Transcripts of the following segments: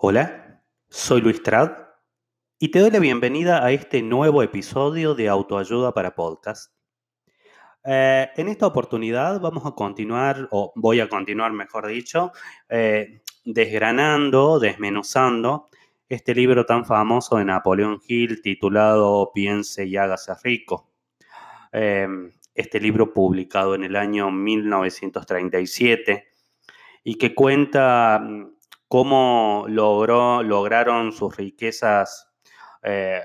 Hola, soy Luis Trad y te doy la bienvenida a este nuevo episodio de Autoayuda para Podcast. Eh, en esta oportunidad vamos a continuar, o voy a continuar mejor dicho, eh, desgranando, desmenuzando este libro tan famoso de Napoleón Hill titulado Piense y hágase rico. Eh, este libro publicado en el año 1937 y que cuenta mm, cómo logró, lograron sus riquezas eh,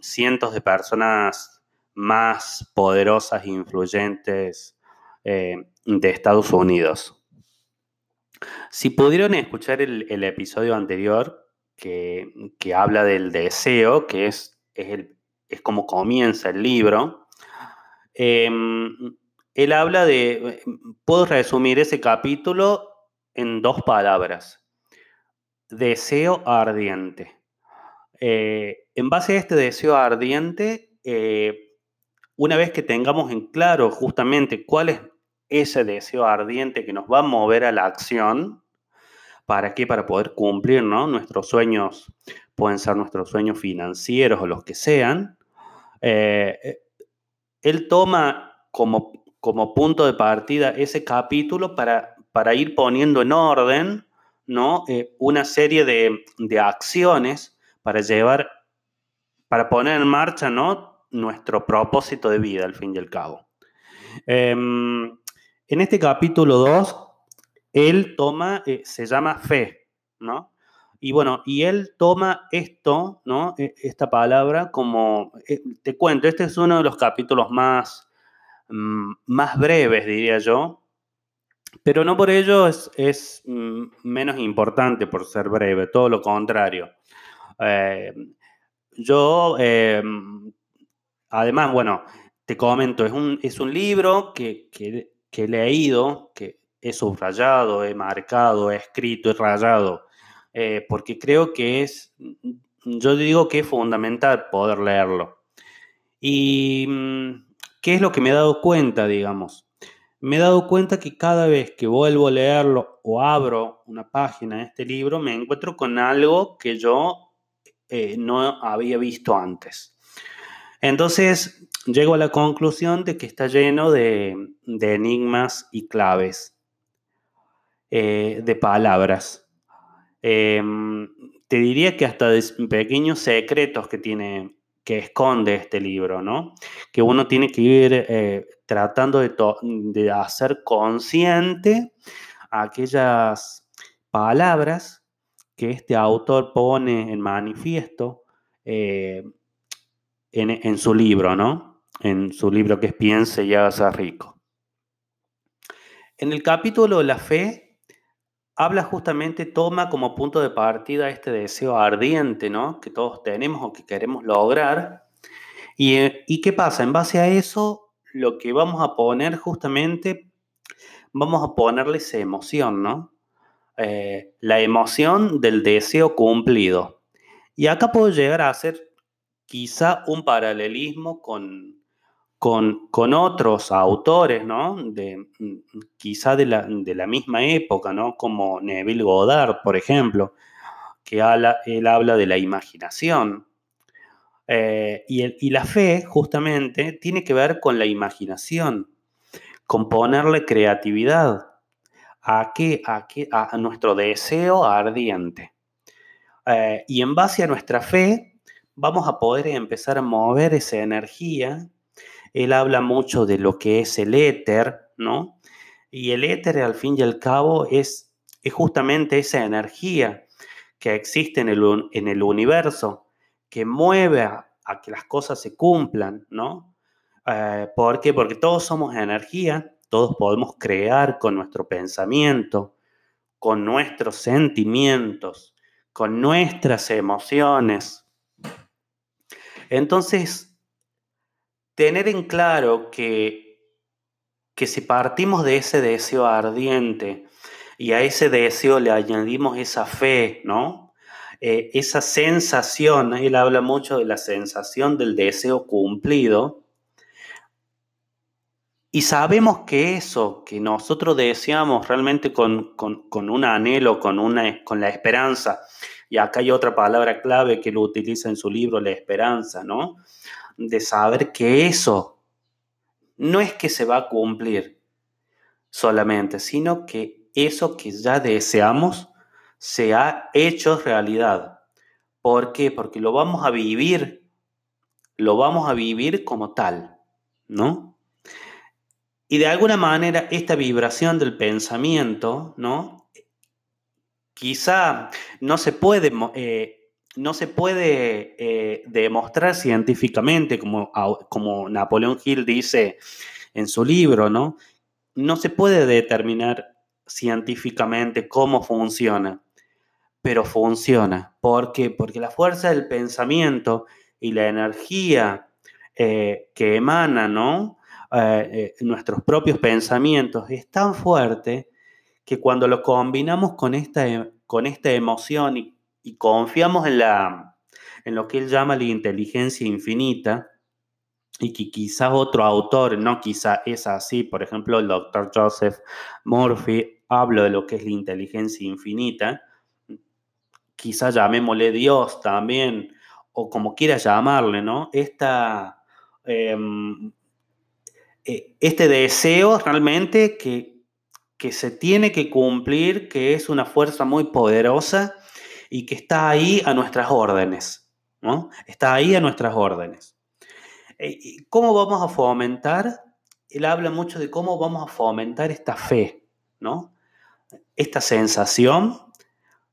cientos de personas más poderosas e influyentes eh, de Estados Unidos. Si pudieron escuchar el, episodio anterior que, habla del deseo, que es, es, es como comienza el libro, em, él habla de, puedo resumir ese capítulo en dos palabras, deseo ardiente. Eh, en base a este deseo ardiente, eh, una vez que tengamos en claro justamente cuál es ese deseo ardiente que nos va a mover a la acción, ¿para qué? Para poder cumplir nuestros sueños, pueden ser nuestros sueños financieros o los que sean, eh, él toma como, como punto de partida ese capítulo para, para ir poniendo en orden ¿no? Eh, una serie de, acciones para llevar, para poner en marcha ¿no? nuestro propósito de vida, al fin y al cabo. Em, en este capítulo 2, él toma, eh, se llama fe, ¿no? Y bueno, y él toma esto, ¿no? E, esta palabra como, eh, te cuento, este es uno de los capítulos más, mm, más breves, diría yo, pero no por ello es, mm, menos importante por ser breve, todo lo contrario. Eh, yo, eh, además, bueno, te comento, es un, es un libro que, he leído, que he subrayado, he marcado, he escrito, he rayado, eh, porque creo que es, yo digo que es fundamental poder leerlo. ¿Y mm, qué es lo que me he dado cuenta, digamos? Me he dado cuenta que cada vez que vuelvo a leerlo o abro una página de este libro, me encuentro con algo que yo eh, no había visto antes. Entonces, llego a la conclusión de que está lleno de, enigmas y claves, eh, de palabras. Em, te diría que hasta pequeños secretos que tiene que esconde este libro, ¿no? Que uno tiene que ir eh, tratando de, hacer consciente aquellas palabras que este autor pone en manifiesto eh, en, su libro, ¿no? En su libro que es Piense y hágase rico. En el capítulo de la fe, habla justamente, toma como punto de partida este deseo ardiente, ¿no? Que todos tenemos o que queremos lograr. ¿Y, eh, ¿Y qué pasa? En base a eso, lo que vamos a poner justamente, vamos a ponerle esa emoción, ¿no? Eh, la emoción del deseo cumplido. Y acá puedo llegar a hacer quizá un paralelismo con, con, otros autores, ¿no? De, quizá de la, misma época, ¿no? Como Neville Goddard, por ejemplo, que él habla de la imaginación. Eh, y, la fe, justamente, tiene que ver con la imaginación, con ponerle creatividad a, qué, a, qué, a nuestro deseo ardiente. Eh, y en base a nuestra fe, vamos a poder empezar a mover esa energía él habla mucho de lo que es el éter, ¿no? Y el éter, al fin y al cabo, es, es justamente esa energía que existe en el, en el universo, que mueve a, que las cosas se cumplan, ¿no? Eh, ¿Por qué? Porque todos somos energía, todos podemos crear con nuestro pensamiento, con nuestros sentimientos, con nuestras emociones. Entonces, tener en claro que, que si partimos de ese deseo ardiente y a ese deseo le añadimos esa fe, ¿no? Eh, esa sensación, él habla mucho de la sensación del deseo cumplido, y sabemos que eso que nosotros deseamos realmente con, un anhelo, con, una, con la esperanza, y acá hay otra palabra clave que lo utiliza en su libro, la esperanza, ¿no? De saber que eso no es que se va a cumplir solamente, sino que eso que ya deseamos se ha hecho realidad. ¿Por qué? Porque lo vamos a vivir, lo vamos a vivir como tal, ¿no? Y de alguna manera esta vibración del pensamiento, ¿no? Quizá no se puede, eh, no se puede eh, demostrar científicamente, como, como Napoleón Hill dice en su libro, ¿no? No se puede determinar científicamente cómo funciona, pero funciona. ¿Por qué? Porque la fuerza del pensamiento y la energía eh, que emana, ¿no? Eh, eh, nuestros propios pensamientos es tan fuerte que cuando lo combinamos con esta, e, con esta emoción y, confiamos en, la, en lo que él llama la inteligencia infinita, y que quizás otro autor, no quizá es así, por ejemplo, el doctor Joseph Murphy habla de lo que es la inteligencia infinita, quizás llamémosle Dios también, o como quiera llamarle, ¿no? Esta em, eh, este deseo realmente que, que se tiene que cumplir, que es una fuerza muy poderosa y que está ahí a nuestras órdenes, ¿no? Está ahí a nuestras órdenes. Eh, ¿Cómo vamos a fomentar? Él habla mucho de cómo vamos a fomentar esta fe, ¿no? Esta sensación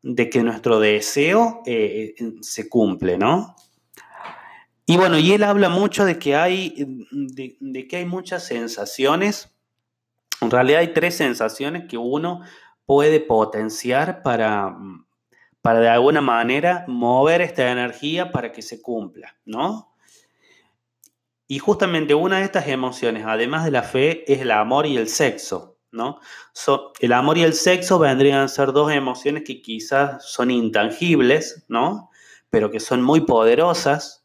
de que nuestro deseo eh, se cumple, ¿no? Y bueno, y él habla mucho de que hay, de, que hay muchas sensaciones. En realidad hay tres sensaciones que uno puede potenciar para, para de alguna manera mover esta energía para que se cumpla, ¿no? Y justamente una de estas emociones, además de la fe, es el amor y el sexo, ¿no? el amor y el sexo vendrían a ser dos emociones que quizás son intangibles, ¿no? Pero que son muy poderosas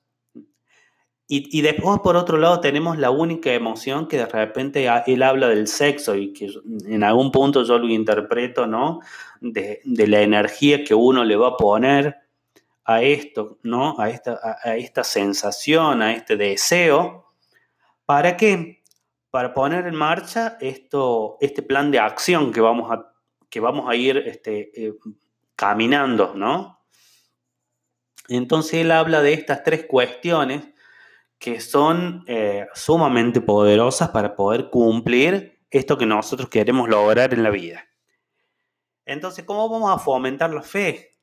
y, después, por otro lado, tenemos la única emoción que de repente él habla del sexo y que en algún punto yo lo interpreto, ¿no? De, la energía que uno le va a poner a esto, ¿no? A esta, a, esta sensación, a este deseo. ¿Para qué? Para poner en marcha esto, este plan de acción que vamos a, que vamos a ir este, eh, caminando, ¿no? Entonces él habla de estas tres cuestiones que son eh, sumamente poderosas para poder cumplir esto que nosotros queremos lograr en la vida. Entonces, ¿cómo vamos a fomentar la fe?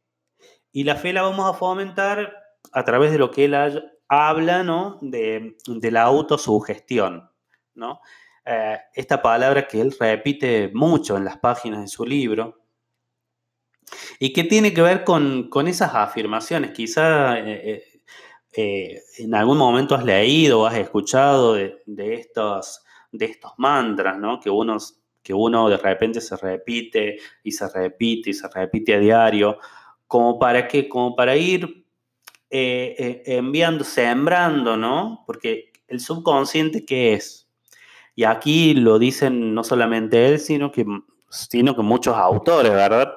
Y la fe la vamos a fomentar a través de lo que él habla, ¿no? De, la autosugestión, ¿no? Eh, esta palabra que él repite mucho en las páginas de su libro, y que tiene que ver con, esas afirmaciones. Quizá eh, eh, en algún momento has leído o has escuchado de, estos, de estos mantras. Que uno, que uno de repente se repite y se repite y se repite a diario, como para como para ir enviando, sembrando, ¿no? Porque el subconsciente, ¿qué es? Y aquí lo dicen no solamente él, sino que, sino que muchos autores, ¿verdad?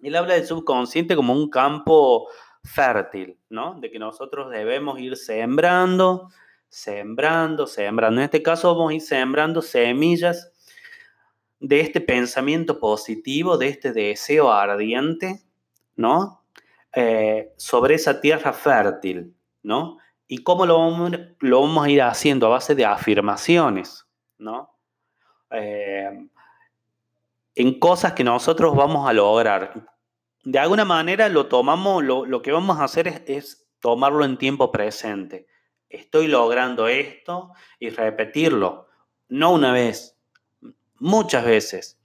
Él habla del subconsciente como un campo fértil, ¿no? De que nosotros debemos ir sembrando, sembrando, sembrando. En este caso vamos a ir sembrando semillas de este pensamiento positivo, de este deseo ardiente, ¿no? Eh, sobre esa tierra fértil, ¿no? ¿Y cómo lo vamos, lo a ir haciendo? A base de afirmaciones, ¿no? Eh, en cosas que nosotros vamos a lograr de alguna manera lo tomamos, lo, que vamos a hacer es, tomarlo en tiempo presente. Estoy logrando esto y repetirlo, no una vez, muchas veces.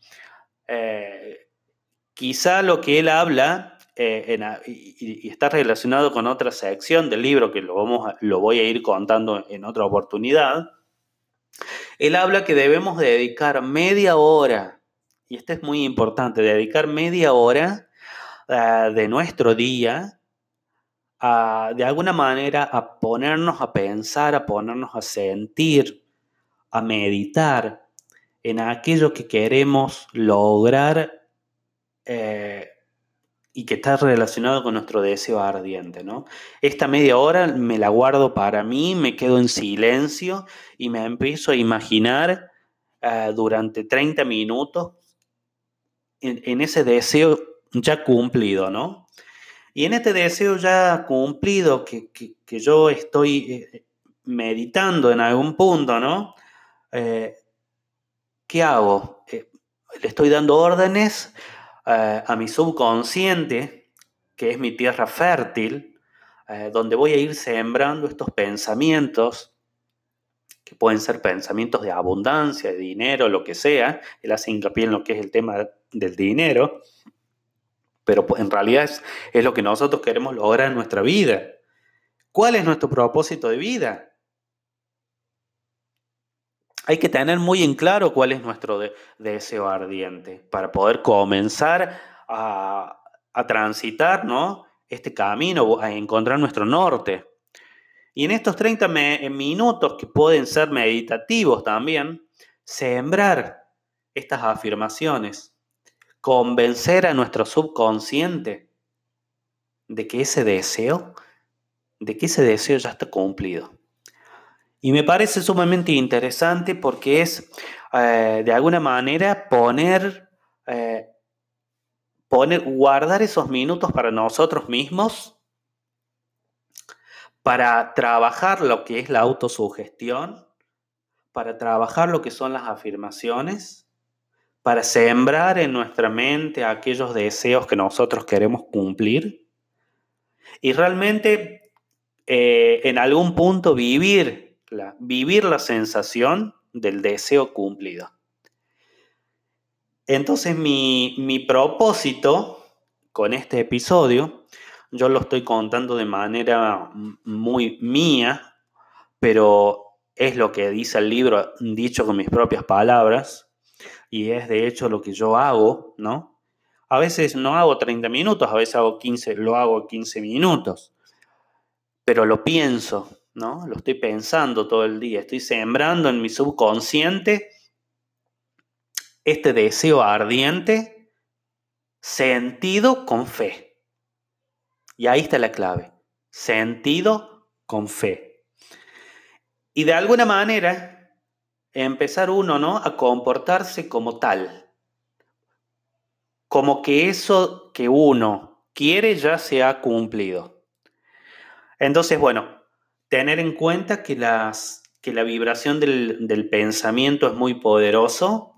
Eh, quizá lo que él habla eh, y, está relacionado con otra sección del libro que lo, vamos lo voy a ir contando en otra oportunidad. Él habla que debemos dedicar media hora, y esto es muy importante, dedicar media hora eh, de nuestro día, de alguna manera a ponernos a pensar, a ponernos a sentir, a meditar en aquello que queremos lograr eh, y que está relacionado con nuestro deseo ardiente, ¿no? Esta media hora me la guardo para mí, me quedo en silencio y me empiezo a imaginar eh, durante 30 minutos en, ese deseo ya cumplido, ¿no? Y en este deseo ya cumplido que, yo estoy eh, meditando en algún punto, ¿no? Eh, ¿Qué hago? le estoy dando órdenes eh, a mi subconsciente, que es mi tierra fértil, eh, donde voy a ir sembrando estos pensamientos, que pueden ser pensamientos de abundancia, de dinero, lo que sea. Él hace hincapié en lo que es el tema del dinero, pero pues, en realidad es, es lo que nosotros queremos lograr en nuestra vida. ¿Cuál es nuestro propósito de vida? Hay que tener muy en claro cuál es nuestro deseo ardiente para poder comenzar a, transitar ¿no? este camino, a encontrar nuestro norte. Y en estos 30 minutos que pueden ser meditativos también, sembrar estas afirmaciones, convencer a nuestro subconsciente de que ese deseo, de que ese deseo ya está cumplido. Y me parece sumamente interesante porque es, eh, de alguna manera, poner, eh, poner, guardar esos minutos para nosotros mismos, para trabajar lo que es la autosugestión, para trabajar lo que son las afirmaciones, para sembrar en nuestra mente aquellos deseos que nosotros queremos cumplir y realmente eh, en algún punto vivir vivir la sensación del deseo cumplido. Entonces mi, propósito con este episodio, yo lo estoy contando de manera muy mía, pero es lo que dice el libro dicho con mis propias palabras y es de hecho lo que yo hago, ¿no? A veces no hago 30 minutos, a veces hago 15, lo hago 15 minutos, pero lo pienso, ¿no? Lo estoy pensando todo el día, estoy sembrando en mi subconsciente este deseo ardiente sentido con fe. Y ahí está la clave, sentido con fe. Y de alguna manera empezar uno, ¿no? A comportarse como tal. Como que eso que uno quiere ya se ha cumplido. Entonces, bueno, tener en cuenta que, las, que la vibración del, pensamiento es muy poderoso,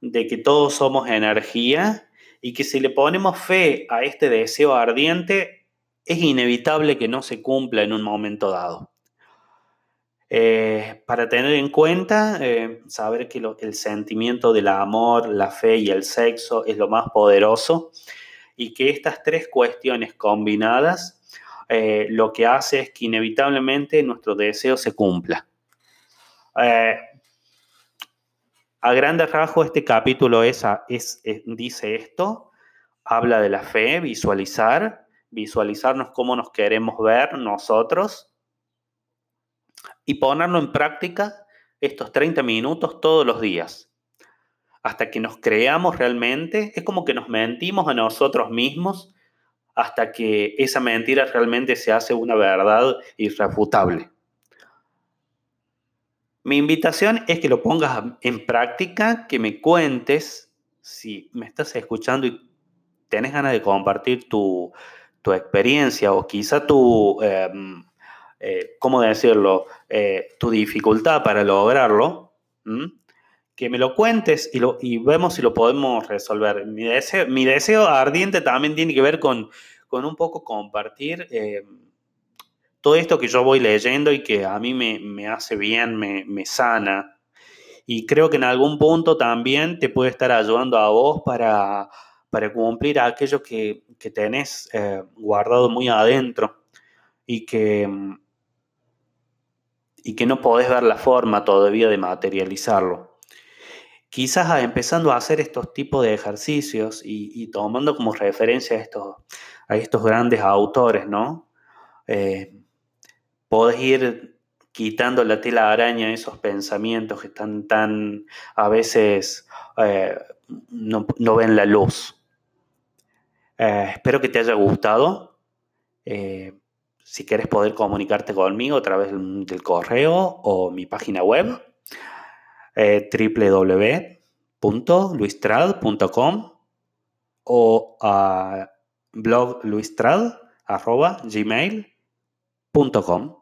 de que todos somos energía y que si le ponemos fe a este deseo ardiente, es inevitable que no se cumpla en un momento dado. Eh, para tener en cuenta, eh, saber que el sentimiento del amor, la fe y el sexo es lo más poderoso y que estas tres cuestiones combinadas eh, lo que hace es que inevitablemente nuestro deseo se cumpla. Eh, a grandes rasgos, este capítulo es, dice esto, habla de la fe, visualizar, visualizarnos cómo nos queremos ver nosotros y ponerlo en práctica estos 30 minutos todos los días. Hasta que nos creamos realmente, es como que nos mentimos a nosotros mismos hasta que esa mentira realmente se hace una verdad irrefutable. Mi invitación es que lo pongas en práctica, que me cuentes si me estás escuchando y tenés ganas de compartir tu, experiencia o quizá tu, em, eh, ¿cómo decirlo?, eh, tu dificultad para lograrlo, que me lo cuentes y, lo, y vemos si lo podemos resolver. Mi deseo, ardiente también tiene que ver con, con un poco compartir eh, todo esto que yo voy leyendo y que a mí me, hace bien, me, sana. Y creo que en algún punto también te puede estar ayudando a vos para, para cumplir aquello que, que tenés eh, guardado muy adentro y que, y que no podés ver la forma todavía de materializarlo quizás empezando a hacer estos tipos de ejercicios y, tomando como referencia a estos, a estos grandes autores, ¿no? Eh, podés ir quitando la tela araña, esos pensamientos que están tan, a veces, eh, no, ven la luz. Eh, espero que te haya gustado. si quieres poder comunicarte conmigo a través del correo o mi página web, www.luistrad.com o a blogluistrad.gmail.com